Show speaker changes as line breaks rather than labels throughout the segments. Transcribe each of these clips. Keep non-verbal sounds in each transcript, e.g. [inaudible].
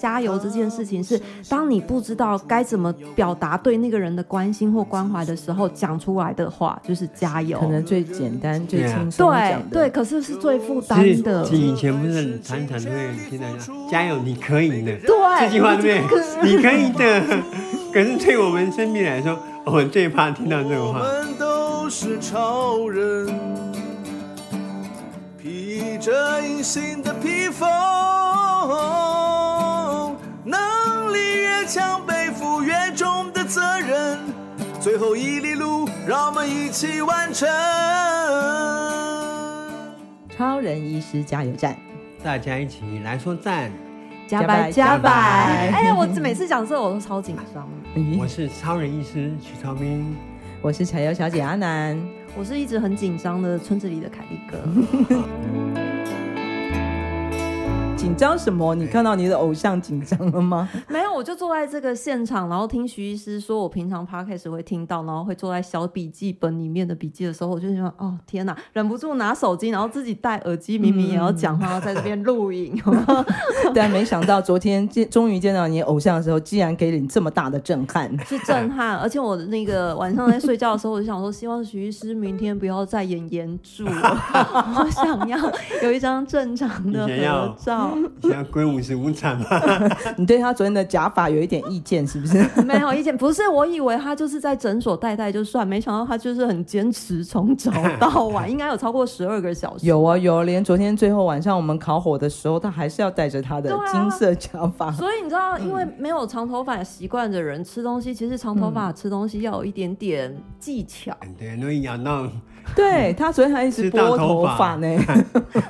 加油这件事情是，当你不知道该怎么表达对那个人的关心或关怀的时候，讲出来的话就是加油，
可能最简单、最轻松。
对对，可是是最负担的。
以前不是很常常都会听到“加油，你可以的”，
对
这句话对不对？你可以的。[laughs] 可是对我们生命来说，我们最怕听到这种话。我们都是超人，披着隐形的披风，最后一里路，让我们一起完成。
超人医师加油站，
大家一起来说赞，
加白加白！哎呀，我每次讲这我都超紧张。
我是超人医师徐超斌，
我是柴油小姐阿南，
我是一直很紧张的村子里的凯利哥。
紧张什么？你看到你的偶像紧张了吗？[laughs]
没有，我就坐在这个现场，然后听徐医师说，我平常 podcast 会听到，然后会坐在小笔记本里面的笔记的时候，我就想，哦天哪，忍不住拿手机，然后自己戴耳机，明明也要讲话，在这边录影。[laughs]
但没想到昨天见，终于见到你偶像的时候，竟然给你这么大的震撼，[laughs]
是震撼。而且我那个晚上在睡觉的时候，我就想说，希望徐医师明天不要再演严柱，我想要有一张正常的合照。[laughs]
想要归五十五场吗？[laughs]
你对他昨天的假发有一点意见是不是？[laughs]
没有意见，不是，我以为他就是在诊所戴戴就算，没想到他就是很坚持从早到晚，应该有超过十二个小时。
有啊有，连昨天最后晚上我们烤火的时候，他还是要戴着他的金色假发。啊、
所以你知道，因为没有长头发习惯的人吃东西，其实长头发吃东西要有一点点技巧。
嗯、对，容易咬到。
对他昨天还一直拨头发呢，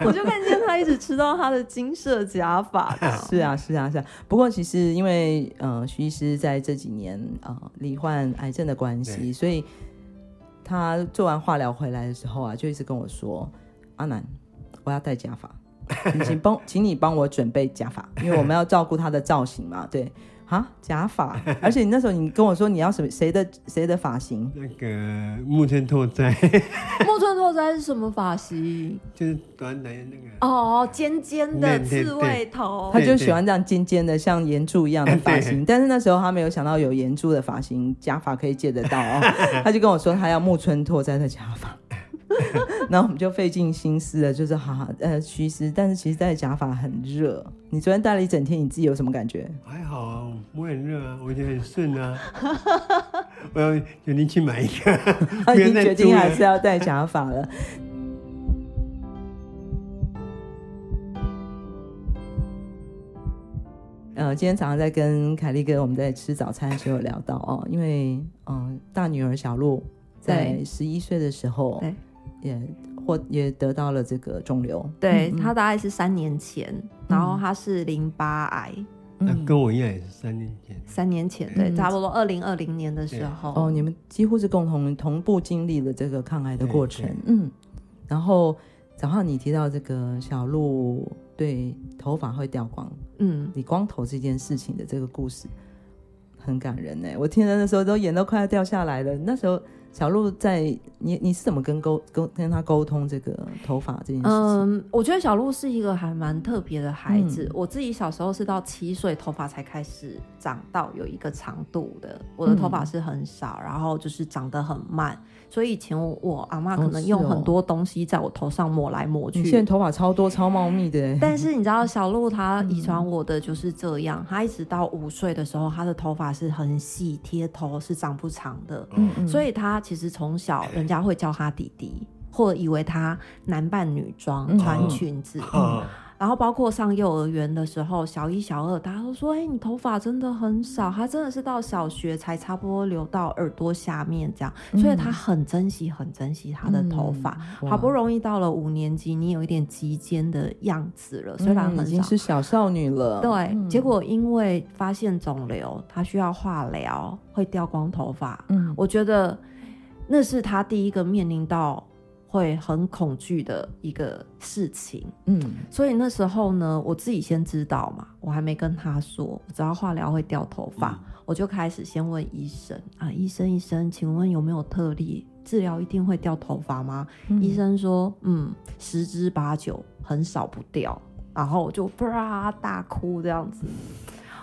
我就看见他一直吃到他的金色假发。[laughs]
是啊，是啊，是啊。不过其实因为呃徐医师在这几年呃罹患癌症的关系，所以他做完化疗回来的时候啊，就一直跟我说：“阿南，我要戴假发，你请帮，[laughs] 请你帮我准备假发，因为我们要照顾他的造型嘛。”对。啊，假发！[laughs] 而且你那时候你跟我说你要什么谁的谁的发型？
那个木村拓哉。[laughs]
木村拓哉是什么发型？
就是短短的那个。
哦，尖尖的刺猬头。
他就喜欢这样尖尖的，像岩柱一样的发型。但是那时候他没有想到有岩柱的发型假发可以借得到哦，[laughs] 他就跟我说他要木村拓哉的假发。[laughs] 然后我们就费尽心思的，就是好好呃，其实但是其实戴假发很热。你昨天戴了一整天，你自己有什么感觉？
还好啊，我很热啊，我觉得很顺啊。[laughs] 我要决定去买一个，
他已经决定还是要戴假发了。呃，今天早上在跟凯莉哥我们在吃早餐的时候聊到哦，因为嗯、呃，大女儿小路在十一岁的时候。也或也得到了这个肿瘤，
对，他大概是三年前，嗯、然后他是淋巴癌，
那、嗯、跟我一样也是三年前，
三年前对，差不多二零二零年的时候，
哦，你们几乎是共同同步经历了这个抗癌的过程，嗯，然后早上你提到这个小鹿对头发会掉光，嗯，你光头这件事情的这个故事很感人呢，我听的那时候都眼都快要掉下来了，那时候。小鹿在你你是怎么跟沟沟跟他沟通这个头发这件事情？
嗯，我觉得小鹿是一个还蛮特别的孩子。嗯、我自己小时候是到七岁头发才开始长到有一个长度的，我的头发是很少，嗯、然后就是长得很慢。所以以前我，阿妈可能用很多东西在我头上抹来抹去。
你现在头发超多超茂密的，[laughs]
但是你知道小路他遗传我的就是这样，嗯、他一直到五岁的时候，他的头发是很细贴头，是长不长的。嗯嗯，所以他其实从小人家会叫他弟弟，或者以为他男扮女装穿裙子。嗯嗯然后包括上幼儿园的时候，小一、小二，大家都说：“哎、欸，你头发真的很少。”他真的是到小学才差不多留到耳朵下面这样，嗯、所以他很珍惜、很珍惜他的头发。嗯、好不容易到了五年级，你有一点及肩的样子了，虽然很少、
嗯、已经是小少女了。
对，嗯、结果因为发现肿瘤，他需要化疗，会掉光头发。嗯，我觉得那是他第一个面临到。会很恐惧的一个事情，嗯，所以那时候呢，我自己先知道嘛，我还没跟他说，我知道化疗会掉头发，嗯、我就开始先问医生啊，医生医生，请问有没有特例治疗一定会掉头发吗？嗯、医生说，嗯，十之八九很少不掉，然后我就啪大哭这样子。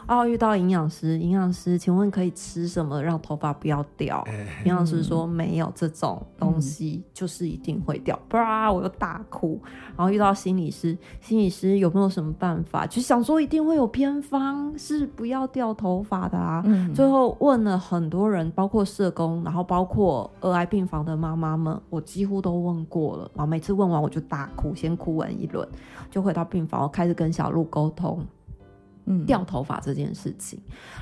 哦，遇到营养师，营养师，请问可以吃什么让头发不要掉？营养师说没有这种东西，就是一定会掉。啪，我又大哭。然后遇到心理师，心理师有没有什么办法？就想说一定会有偏方，是不要掉头发的啊。嗯、最后问了很多人，包括社工，然后包括儿癌病房的妈妈们，我几乎都问过了。然后每次问完我就大哭，先哭完一轮，就回到病房，我开始跟小鹿沟通。掉头发这件事情，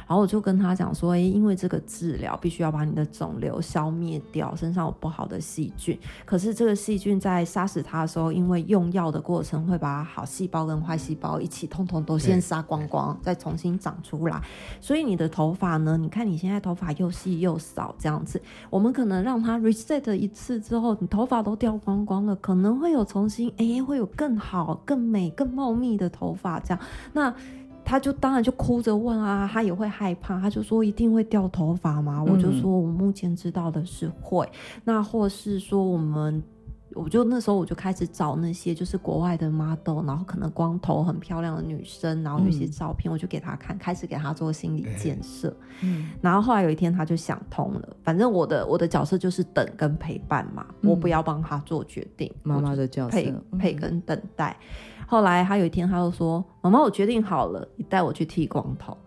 然后我就跟他讲说，诶，因为这个治疗必须要把你的肿瘤消灭掉，身上有不好的细菌，可是这个细菌在杀死它的时候，因为用药的过程会把好细胞跟坏细胞一起通通都先杀光光，再重新长出来，所以你的头发呢，你看你现在头发又细又少这样子，我们可能让它 reset 一次之后，你头发都掉光光了，可能会有重新，诶，会有更好、更美、更茂密的头发这样，那。他就当然就哭着问啊，他也会害怕，他就说一定会掉头发吗？嗯、我就说我目前知道的是会，那或是说我们，我就那时候我就开始找那些就是国外的 model，然后可能光头很漂亮的女生，然后有些照片我就给她看，嗯、开始给她做心理建设。嗯，然后后来有一天她就想通了，反正我的我的角色就是等跟陪伴嘛，嗯、我不要帮她做决定，
妈妈的角色
陪陪跟等待。嗯后来她有一天，她就说：“妈妈，我决定好了，你带我去剃光头。”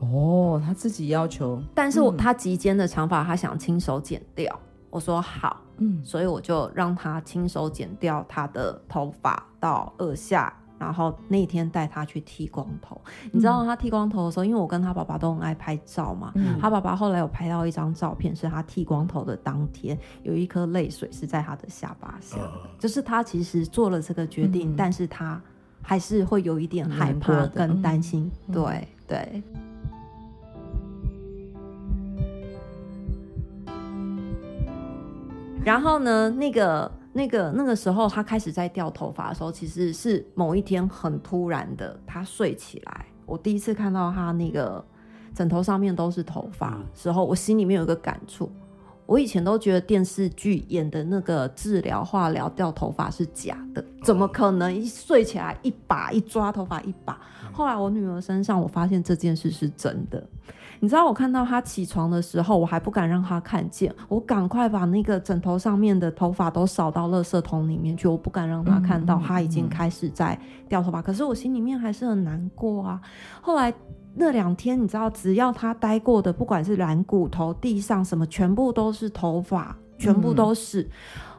哦，她自己要求，
但是我、嗯、他及肩的长发，她想亲手剪掉。我说好，嗯，所以我就让他亲手剪掉他的头发到二下。然后那天带他去剃光头，嗯、你知道他剃光头的时候，因为我跟他爸爸都很爱拍照嘛，嗯、他爸爸后来有拍到一张照片，是他剃光头的当天，有一颗泪水是在他的下巴下，呃、就是他其实做了这个决定，嗯、但是他还是会有一点害怕跟担心，嗯、对对。然后呢，那个。那个那个时候，他开始在掉头发的时候，其实是某一天很突然的，他睡起来，我第一次看到他那个枕头上面都是头发时候，我心里面有一个感触。我以前都觉得电视剧演的那个治疗化疗掉头发是假的，怎么可能一睡起来一把一抓头发一把？后来我女儿身上，我发现这件事是真的。你知道我看到他起床的时候，我还不敢让他看见，我赶快把那个枕头上面的头发都扫到垃圾桶里面去，我不敢让他看到他已经开始在掉头发。可是我心里面还是很难过啊。后来那两天，你知道，只要他待过的，不管是软骨头、地上什么，全部都是头发，全部都是。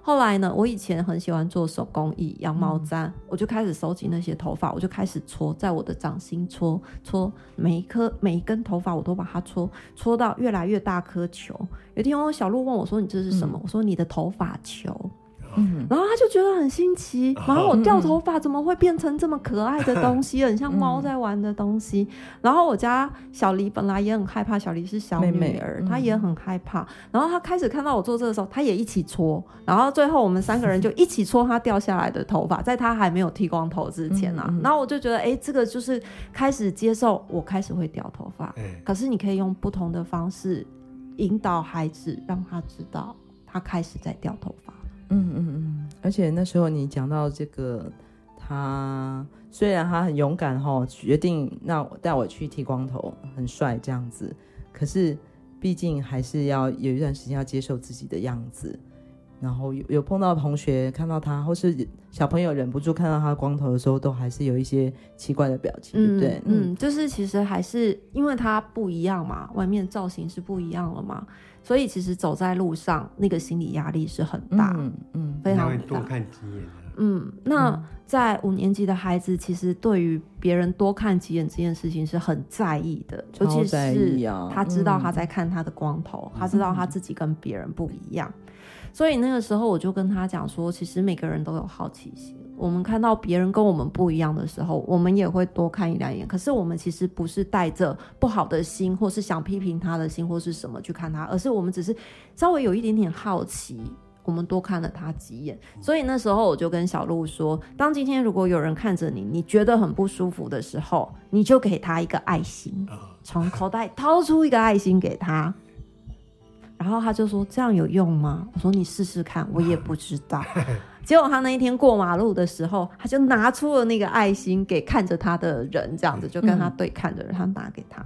后来呢，我以前很喜欢做手工艺、羊毛毡，嗯、我就开始收集那些头发，我就开始搓，在我的掌心搓搓，每一颗每一根头发我都把它搓搓到越来越大颗球。有一天，我小鹿问我说：“你这是什么？”嗯、我说：“你的头发球。”嗯，然后他就觉得很新奇，然后我掉头发怎么会变成这么可爱的东西，很像猫在玩的东西。然后我家小黎本来也很害怕，小黎是小女儿，她也很害怕。然后她开始看到我做这个时候，她也一起搓。然后最后我们三个人就一起搓她掉下来的头发，在她还没有剃光头之前啊。然后我就觉得，哎，这个就是开始接受，我开始会掉头发。可是你可以用不同的方式引导孩子，让他知道他开始在掉头发。
嗯嗯嗯，而且那时候你讲到这个，他虽然他很勇敢哈，决定让我带我去剃光头，很帅这样子，可是毕竟还是要有一段时间要接受自己的样子。然后有有碰到同学看到他，或是小朋友忍不住看到他光头的时候，都还是有一些奇怪的表情，对不对？
嗯，嗯，就是其实还是因为他不一样嘛，外面造型是不一样了嘛。所以其实走在路上，那个心理压力是很大，嗯，嗯非常大。
多看几眼。
嗯，那在五年级的孩子，其实对于别人多看几眼这件事情是很在意的，尤其是他知道他在看他的光头，嗯、他知道他自己跟别人不一样。所以那个时候我就跟他讲说，其实每个人都有好奇心。我们看到别人跟我们不一样的时候，我们也会多看一两眼。可是我们其实不是带着不好的心，或是想批评他的心，或是什么去看他，而是我们只是稍微有一点点好奇，我们多看了他几眼。所以那时候我就跟小鹿说，当今天如果有人看着你，你觉得很不舒服的时候，你就给他一个爱心，从口袋掏出一个爱心给他。然后他就说：“这样有用吗？”我说：“你试试看。”我也不知道。[laughs] 结果他那一天过马路的时候，他就拿出了那个爱心给看着他的人，这样子就跟他对看的人，他拿给他，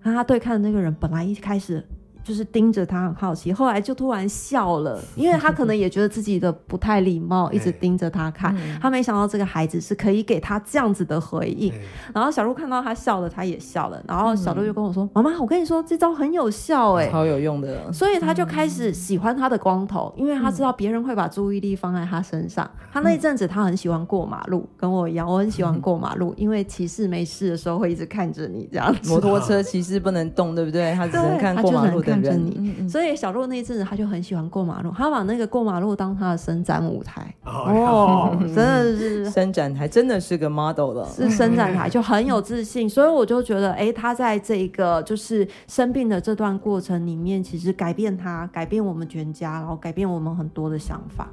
然后他对看的那个人本来一开始。就是盯着他很好奇，后来就突然笑了，因为他可能也觉得自己的不太礼貌，一直 [laughs] 盯着他看。他没想到这个孩子是可以给他这样子的回应。然后小鹿看到他笑了，他也笑了。然后小鹿就跟我说：“妈妈，我跟你说这招很有效哎，
超有用的。”
所以他就开始喜欢他的光头，因为他知道别人会把注意力放在他身上。他那一阵子他很喜欢过马路，跟我一样，我很喜欢过马路，因为骑士没事的时候会一直看着你这样子。
摩托车骑士不能动，对不对？他只能看过马路的。
看着你，所以小鹿那一阵子他就很喜欢过马路，他把那个过马路当他的伸展舞台哦，[laughs] 真的是 [laughs]
伸展台，真的是个 model 了，
是伸展台，就很有自信，所以我就觉得，哎，他在这个就是生病的这段过程里面，其实改变他，改变我们全家，然后改变我们很多的想法。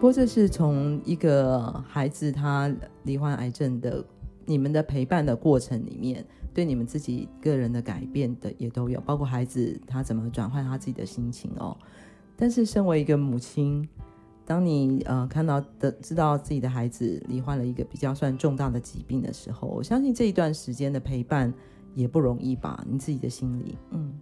不过这是从一个孩子他罹患癌症的。你们的陪伴的过程里面，对你们自己个人的改变的也都有，包括孩子他怎么转换他自己的心情哦。但是身为一个母亲，当你呃看到的知道自己的孩子罹患了一个比较算重大的疾病的时候，我相信这一段时间的陪伴也不容易吧？你自己的心里，嗯，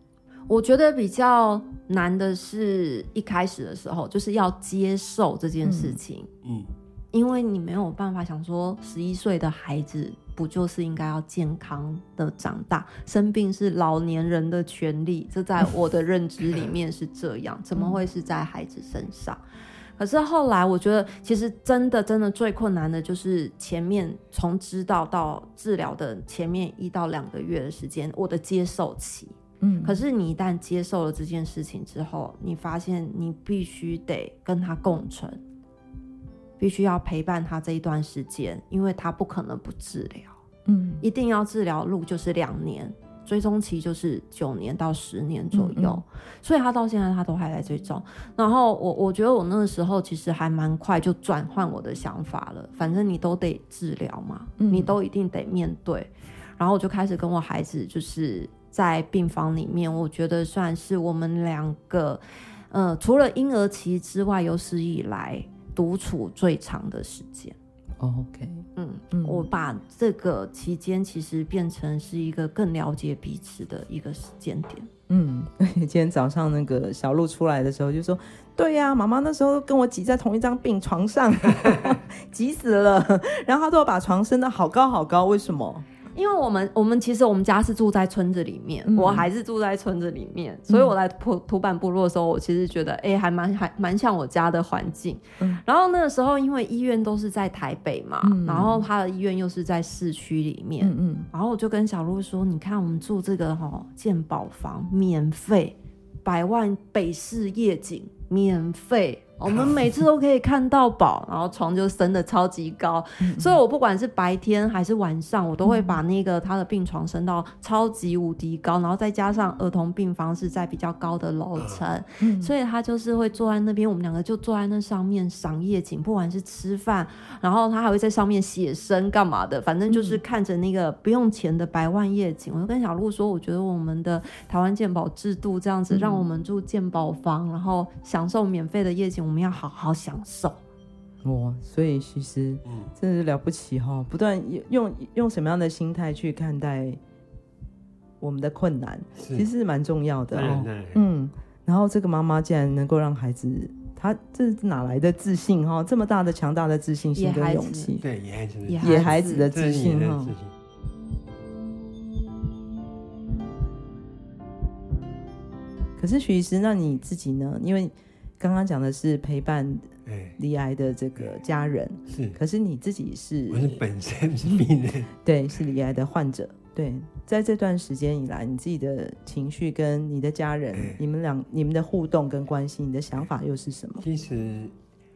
我觉得比较难的是一开始的时候，就是要接受这件事情，嗯。嗯因为你没有办法想说，十一岁的孩子不就是应该要健康的长大？生病是老年人的权利，这在 [laughs] 我的认知里面是这样，怎么会是在孩子身上？可是后来我觉得，其实真的真的最困难的就是前面从知道到治疗的前面一到两个月的时间，我的接受期。嗯，可是你一旦接受了这件事情之后，你发现你必须得跟他共存。必须要陪伴他这一段时间，因为他不可能不治疗，嗯，一定要治疗，路就是两年，追踪期就是九年到十年左右，嗯嗯，所以他到现在他都还在追踪。然后我我觉得我那个时候其实还蛮快就转换我的想法了，反正你都得治疗嘛，嗯，你都一定得面对。然后我就开始跟我孩子就是在病房里面，我觉得算是我们两个，呃，除了婴儿期之外，有史以来。独处最长的时间
，OK，
嗯嗯，我把这个期间其实变成是一个更了解彼此的一个时间点。
嗯，[laughs] 今天早上那个小鹿出来的时候就说：“对呀，妈妈那时候跟我挤在同一张病床上，[laughs] 挤死了，[laughs] 然后他都要把床升得好高好高，为什么？”
因为我们我们其实我们家是住在村子里面，嗯、我还是住在村子里面，所以我来土土坂部落的时候，我其实觉得哎、欸，还蛮还蛮像我家的环境。嗯、然后那个时候，因为医院都是在台北嘛，嗯、然后他的医院又是在市区里面，嗯嗯，然后我就跟小鹿说：“你看，我们住这个哈健保房，免费，百万北市夜景，免费。”我们每次都可以看到宝，然后床就升的超级高，嗯、所以我不管是白天还是晚上，我都会把那个他的病床升到超级无敌高，然后再加上儿童病房是在比较高的楼层，嗯、所以他就是会坐在那边，我们两个就坐在那上面赏夜景，不管是吃饭，然后他还会在上面写生干嘛的，反正就是看着那个不用钱的百万夜景。我就跟小鹿说，我觉得我们的台湾健保制度这样子，让我们住健保房，然后享受免费的夜景。我们要好好享受，
哇！所以其实真的是了不起哈，不断用用什么样的心态去看待我们的困难，其实是蛮重要的哦。嗯，然后这个妈妈竟然能够让孩子，她这是哪来的自信哈？这么大的强大的自信心跟勇气，
对野孩子，
野孩子的自信哈。可是许医师，那你自己呢？因为刚刚讲的是陪伴离癌的这个家人，是。可是你自己是，
我是本身是病人，[laughs]
对，是离癌的患者。对，在这段时间以来，你自己的情绪跟你的家人，你们两你们的互动跟关系，你的想法又是什么？
其实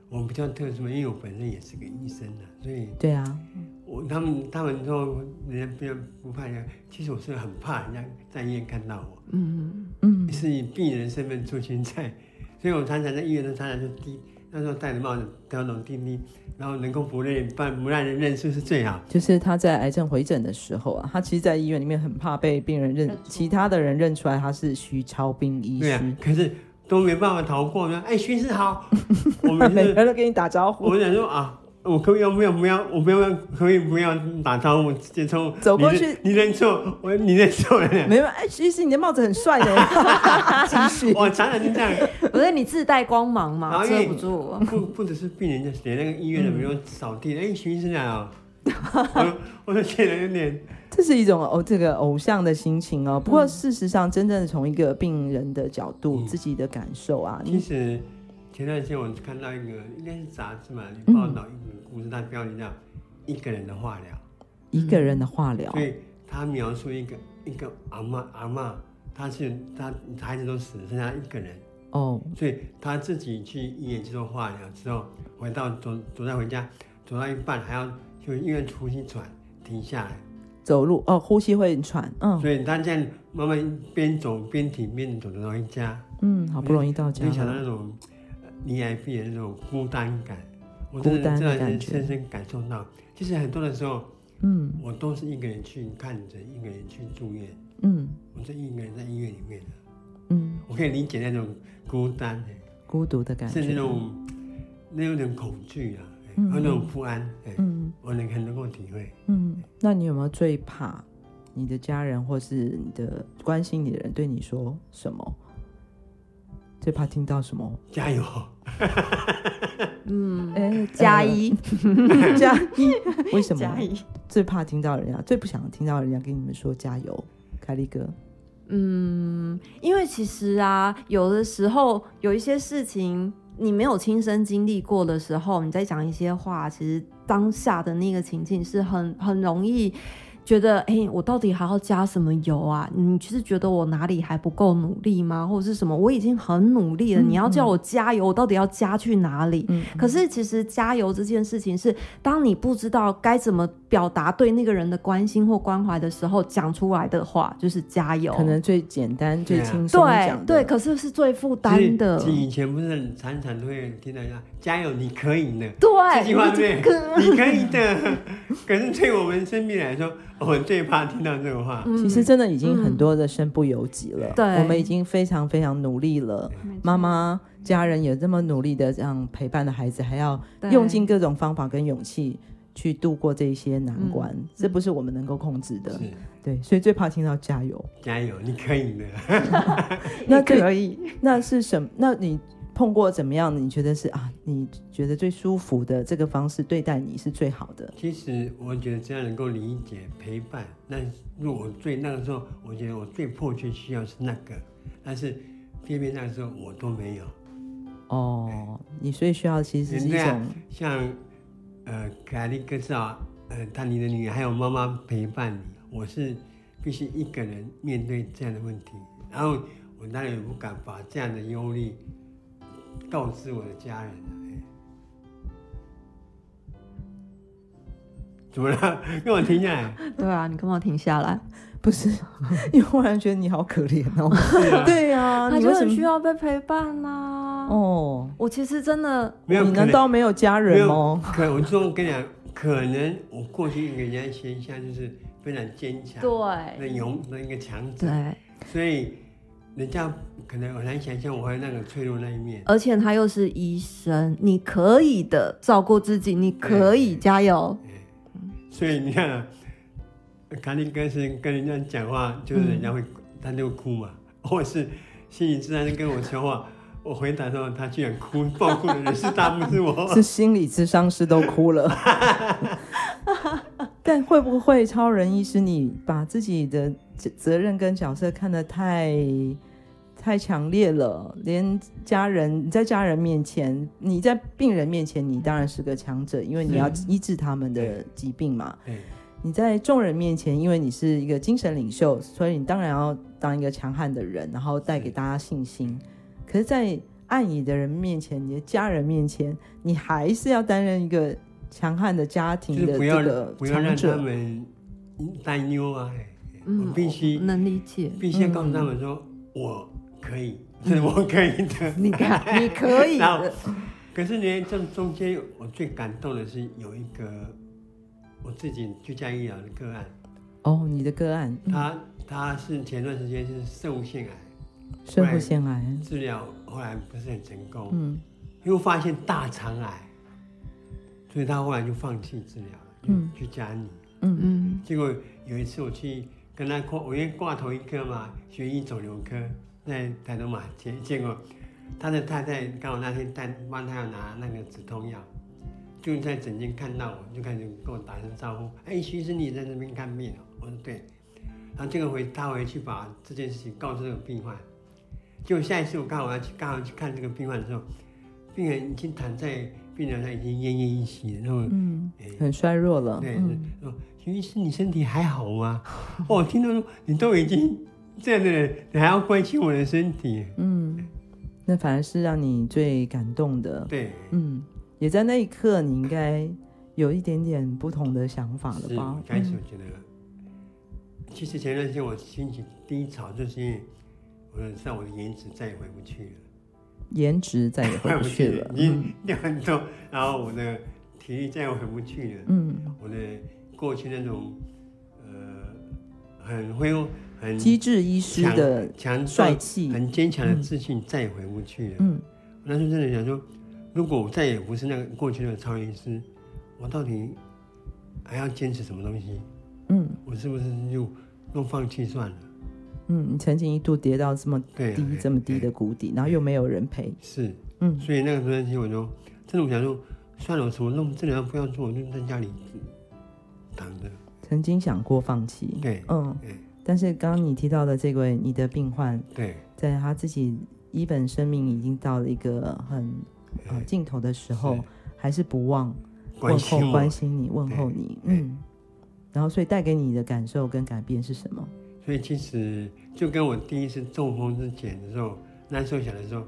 我们比较特殊，因为我本身也是个医生啊，所以
对啊，
我他们他们说人家不要不怕人家，其实我是很怕人家在医院看到我，嗯嗯，是以病人身份出现在。所以我常常在医院，的常常就低，那时候戴着帽子，高高低低，然后能够不认不不让人认出是最好。
就是他在癌症回诊的时候啊，他其实，在医院里面很怕被病人认，其他的人认出来他是徐超斌医师。
对啊，可是都没办法逃过。呢，哎，徐医师好，[laughs]
我们每个人都跟你打招呼。
我想说啊。我可以要不要不要？我不要可以不要打招呼，直接冲
走过去。
你认错我，你认错了。
没有，哎，其实你的帽子很帅的。[laughs] 继续。
我常常是这样。
不是你自带光芒嘛，遮不住。
不不只是病人，就连那个医院的，比如扫地，哎，徐医生啊，[laughs] 我我就觉得有点。
这是一种哦，这个偶像的心情哦。不过事实上，真正的从一个病人的角度，自己的感受啊，
其实。前段时间我看到一个应该是杂志嘛，你报道一个故事，它标题叫《一个人的化疗》。
一个人的化疗。
所以他描述一个一个阿嬷阿嬷，他是他孩子都死了，剩下一个人。哦。所以他自己去医院接受化疗之后，回到走走在回家，走到一半还要就因为呼吸喘，停下来。
走路哦，呼吸会喘。嗯。
所以他这样慢慢边走边停边走走回家。
嗯，好不容易到家。
没想到那种。你还病人那种孤单感，我真的这样深深感受到。其实很多的时候，嗯，我都是一个人去看诊，一个人去住院，嗯，我是一个人在医院里面的，嗯，我可以理解那种孤单、
孤独的感觉，
是那种那种恐惧啊，和那种不安，嗯，我能很能够体会。
嗯，那你有没有最怕你的家人或是你的关心你的人对你说什么？最怕听到什么？
加油！
嗯，哎，加一，[laughs]
加一，[laughs] 为什么？加一。最怕听到人家，最不想听到人家跟你们说加油，凯利哥。
嗯，因为其实啊，有的时候有一些事情你没有亲身经历过的时候，你在讲一些话，其实当下的那个情境是很很容易。觉得哎、欸，我到底还要加什么油啊？你其实觉得我哪里还不够努力吗？或者是什么？我已经很努力了，嗯、你要叫我加油，我到底要加去哪里？嗯、可是其实加油这件事情是，当你不知道该怎么表达对那个人的关心或关怀的时候，讲出来的话就是加油，
可能最简单、最轻松讲。
对，可是是最负担的。
以前不是常常都会听到讲加油，你可以的。
对，
这句话对，你可以的。可是对我们生命来说，[laughs] 我最怕听到这个话。
其实真的已经很多的身不由己了。对，我们已经非常非常努力了。妈妈、家人也这么努力的这样陪伴的孩子，还要用尽各种方法跟勇气去度过这些难关，这不是我们能够控制的。对，所以最怕听到加油，
加油，你可以的。[laughs]
那可以，那是什么？那你？碰过怎么样？你觉得是啊？你觉得最舒服的这个方式对待你是最好的。
其实我觉得这样能够理解陪伴。那如果我最那个时候，我觉得我最迫切需要是那个，但是偏偏那个时候我都没有。
哦，你所以需要其实是一种、啊、
像呃凯利哥知道，呃他你的女儿还有妈妈陪伴你，我是必须一个人面对这样的问题，然后我当然也不敢把这样的忧虑。告知我的家人、欸、怎么了？[laughs] 跟我停下来。
对啊，你干嘛停下来？[laughs]
不是，因为忽然觉得你好可怜哦。[laughs] 对啊，
他就很需要被陪伴呐、啊。哦，我其实真的
没有，
你难道没有家人吗？
可我说我跟你讲，可能我过去给人家形象就是非常坚强，对，那勇那一个强者，对，所以。人家可能很难想象我会有那个脆弱那一面，
而且他又是医生，你可以的，照顾自己，你可以加油。
所以你看啊，凯利哥是跟人家讲话，就是人家会、嗯、他就哭嘛，[laughs] 或者是心理治疗师跟我说话，我回答说他居然哭，爆哭的人是他不是我，[laughs]
是心理咨商师都哭了。[laughs] 但会不会超人医师，你把自己的责任跟角色看得太？太强烈了，连家人，你在家人面前，你在病人面前，你当然是个强者，因为你要医治他们的疾病嘛。你在众人面前，因为你是一个精神领袖，所以你当然要当一个强悍的人，然后带给大家信心。可是，在爱你的人面前，你的家人面前，你还是要担任一个强悍的家庭的这个强者。
不要让他们担忧啊！我必须
能理解，
必须要告诉他们说，我。可以，是 [laughs] 我可以的。
你看，你可以的。[laughs]
可是呢，这中间我最感动的是有一个我自己居家医疗的个案。
哦，你的个案，
他他是前段时间是肾物腺癌，
肾物腺癌。
治疗后来不是很成功，嗯，又发现大肠癌，所以他后来就放弃治疗了，嗯，居家里，嗯嗯。结果有一次我去跟他挂，我因为挂头一科嘛，学医肿瘤科在台东嘛，结结果他的太太刚好那天带帮他要拿那个止痛药。就在诊间看到我，就开始跟我打声招呼。哎，徐医生，你在这边看病？我说对。然后这个回他回去把这件事情告诉这个病患。就下一次我刚好要去刚好去看这个病患的时候，病人已经躺在病床上，已经奄奄一息，然后嗯，
很衰弱了。
对，说徐医生，你身体还好吗？[laughs] 哦，听到说你都已经这样的人，你还要关心我的身体？嗯，
那反而是让你最感动的。
对，
嗯。也在那一刻，你应该有一点点不同的想法了吧？
开始我觉得，其实前段时间我心情低潮，就是因为我知道我的颜值再也回不去了，
颜值再也回不去了，[laughs]
已经掉很多，然后我的体力再也回不去了，嗯，我的过去那种呃很会很
机智医师的
强
帅气、
很坚强的自信再也回不去了，嗯，我那时候真的想说。如果我再也不是那个过去的超医师，我到底还要坚持什么东西？嗯，我是不是就都放弃算了？
嗯，你曾经一度跌到这么低、啊、这么低的谷底，然后又没有人陪。
是，嗯，所以那个时候我就真的我想说，算了，我什么弄治疗不要做，我就在家里躺着。
曾经想过放弃，
对，嗯，对。
但是刚刚你提到的这位你的病患，
对，
在他自己一本生命已经到了一个很。啊，尽头的时候还是不忘问候、关心你、问候你，嗯，然后所以带给你的感受跟改变是什么？
所以其实就跟我第一次中风之前的时候，那时候想的时候，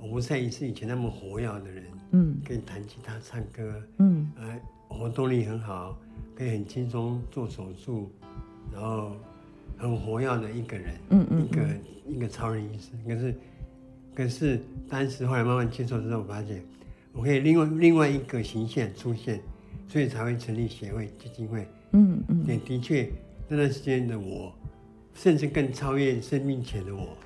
我不再是以前那么活跃的人，嗯，可以弹吉他、唱歌，嗯，呃，活动力很好，可以很轻松做手术，然后很活跃的一个人，嗯嗯，一个一个超人医师，可是。可是当时后来慢慢接受之后，我发现我可以另外另外一个形象出现，所以才会成立协会基金会。嗯嗯，也的确那段时间的我，甚至更超越生命前的我。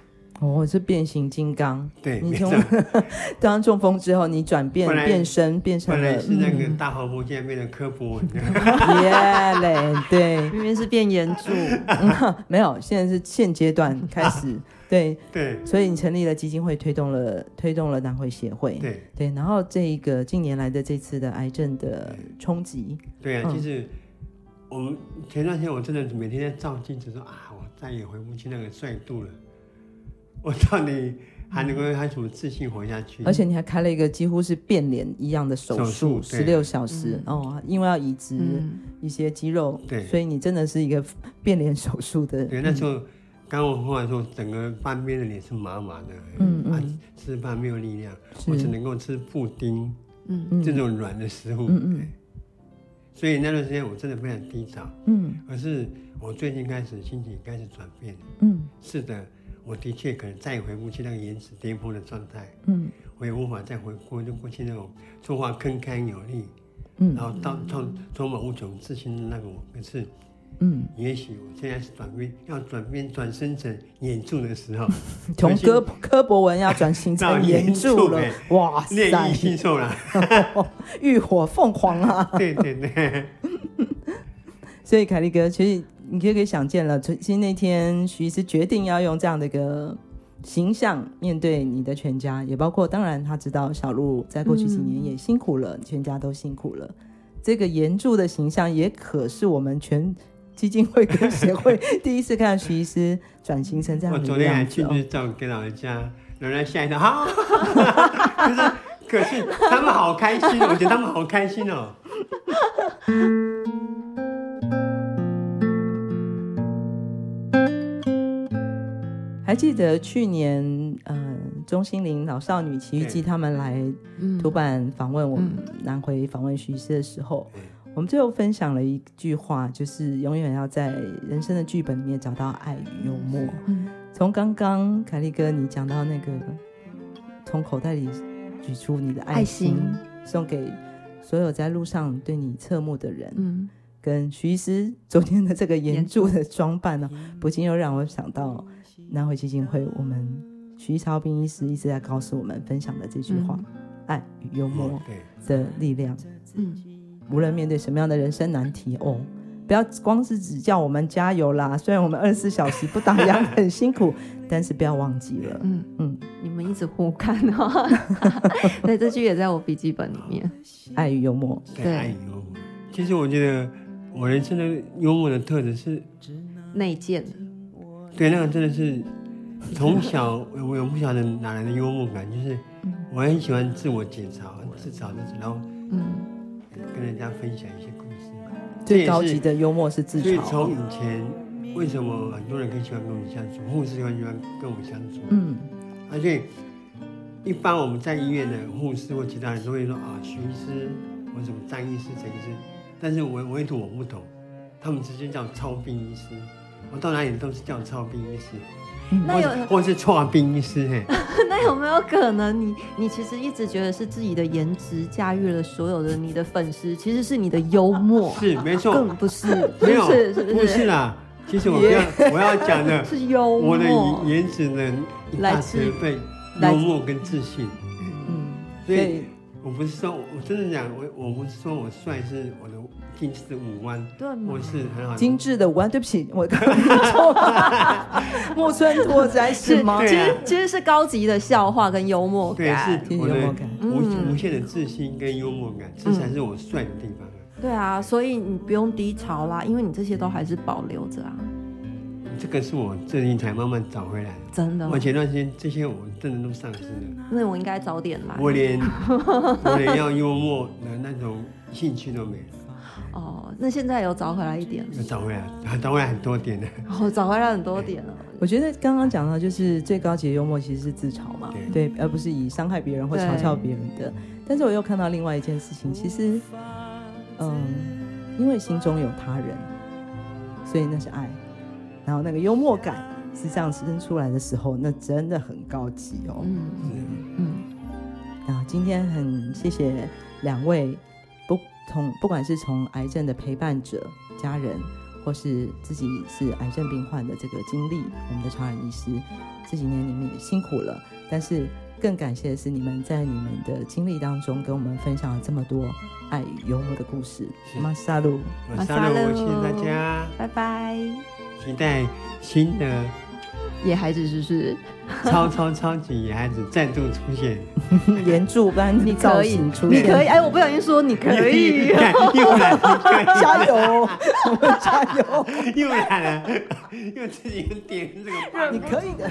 哦，是变形金刚。
对，
你从 [laughs] 当中风之后，你转变变身变成了。
本来是那个大黄蜂，现在变成科博文。[laughs]
耶嘞，对，
明明是变严柱，[laughs]
没有，现在是现阶段开始。对
对，
所以你成立了基金会，推动了推动了南回协会。
对
对，然后这一个近年来的这次的癌症的冲击。
对啊，其实我们前段时间我真的每天在照镜子说啊，我再也回不去那个帅度了。我到底还能够还什么自信活下去？
而且你还开了一个几乎是变脸一样的手术，十六小时哦，因为要移植一些肌肉，对，所以你真的是一个变脸手术的。
对，那时候。刚我后来说，整个半边的脸是麻麻的，嗯嗯，啊、吃饭没有力量，我只能够吃布丁，嗯。这种软的食物，嗯嗯，所以那段时间我真的非常低潮，嗯，可是我最近开始心情开始转变，嗯，是的，我的确可能再也回不去那个颜值巅峰的状态，嗯，我也无法再回过就过去那种说话铿锵有力，嗯，然后到充充满无穷自信的那个我，可是。嗯，也许我现在是转变，要转变转身成演著的时候，[laughs]
从柯柯博文要转型成演著了，[laughs] 哇塞，
烈艺新秀了，[laughs]
浴火凤凰啊！
对对对。
所以凯利哥，其实你可以可以想见了，其实那天徐医师决定要用这样的一个形象面对你的全家，也包括当然他知道小路在过去几年也辛苦了，全家都辛苦了。这个颜柱的形象也可是我们全。基金会跟协会第一次看到徐医师转型成这样子。我
昨天还亲自照给老人家，老人家吓一跳，哈，[laughs] 就是，可是他们好开心，我觉得他们好开心哦。
还记得去年，嗯，钟心凌老少女奇遇记他们来土版访问我们南回访问徐医师的时候。我们最后分享了一句话，就是永远要在人生的剧本里面找到爱与幽默。从刚刚凯利哥你讲到那个从口袋里举出你的爱心，爱心送给所有在路上对你侧目的人。嗯，跟徐医师昨天的这个援助的装扮呢，不禁又让我想到南回基金会我们徐超斌医师一直在告诉我们分享的这句话：嗯、爱与幽默的力量。嗯，无论面对什么样的人生难题哦。不要光是只叫我们加油啦！虽然我们二十四小时不打烊很辛苦，[laughs] 但是不要忘记了，嗯嗯，
你们一直互看哦。[laughs] 对，这句也在我笔记本里面。
爱与幽默，
对，爱与幽默。其实我觉得我人生的幽默的特质是
内建的。
对，那个真的是从小我有不晓得哪来的幽默感，就是我很喜欢自我检查、自嘲自己，然后嗯，跟人家分享一些故事。
最高级的幽默是自嘲。
所以从以前，为什么很多人更喜欢跟我们相处，护士很喜欢跟我们相处？嗯，而且一般我们在医院的护士或其他人都会说啊，徐医师我什么张医师、陈医师，但是唯唯独我不懂，他们直接叫超斌医师，我到哪里都是叫超兵医师。那有，或是剉冰医师嘿？[laughs]
那有没有可能你，你你其实一直觉得是自己的颜值驾驭了所有的你的粉丝，其实是你的幽默？
是没错，
更不是，
没有，
是是
不是啦。其实我 [laughs] 要我要讲的 [laughs]
是幽默，
我的颜值呢，来自被幽默跟自信。嗯，所以我不是说，我真的讲，我我不是说我帅是我的。精致的五官，对吗？我是很好。
精致的五官，对不起，我刚刚错了。[laughs] 木村拓哉是吗？
其实其实是高级的笑话跟幽默感，
对，是幽默感，无无限的自信跟幽默感，这才是我帅的地方。
对啊，所以你不用低潮啦，因为你这些都还是保留着啊。
这个是我最近才慢慢找回来的，
真的。
我前段时间这些我真的都丧失了。
那我应该早点来。
我连 [laughs] 我连要幽默的那种兴趣都没了。
哦，那现在有找回来一
点找回来，找回来很多点了。
哦，找回来很多点了。
我觉得刚刚讲到，就是最高级的幽默其实是自嘲嘛，对，对，而不是以伤害别人或嘲笑别人的。但是我又看到另外一件事情，其实，嗯，因为心中有他人，所以那是爱。然后那个幽默感是这样生出来的时候，那真的很高级哦。嗯嗯嗯。然后今天很谢谢两位不。从不管是从癌症的陪伴者、家人，或是自己是癌症病患的这个经历，我们的超人医师这几年你们也辛苦了，但是更感谢的是你们在你们的经历当中跟我们分享了这么多爱与幽默的故事。马萨路，
马萨路，谢谢大家，
拜拜，
期待新的。
野孩子是不是？
超 [laughs] 超超级野孩子再度出现，[laughs]
原著般造型出现，
你可以哎，我不小心说你可以，
又来了，
加油，我们加油，
又来了，又自己点这个，
你可以的。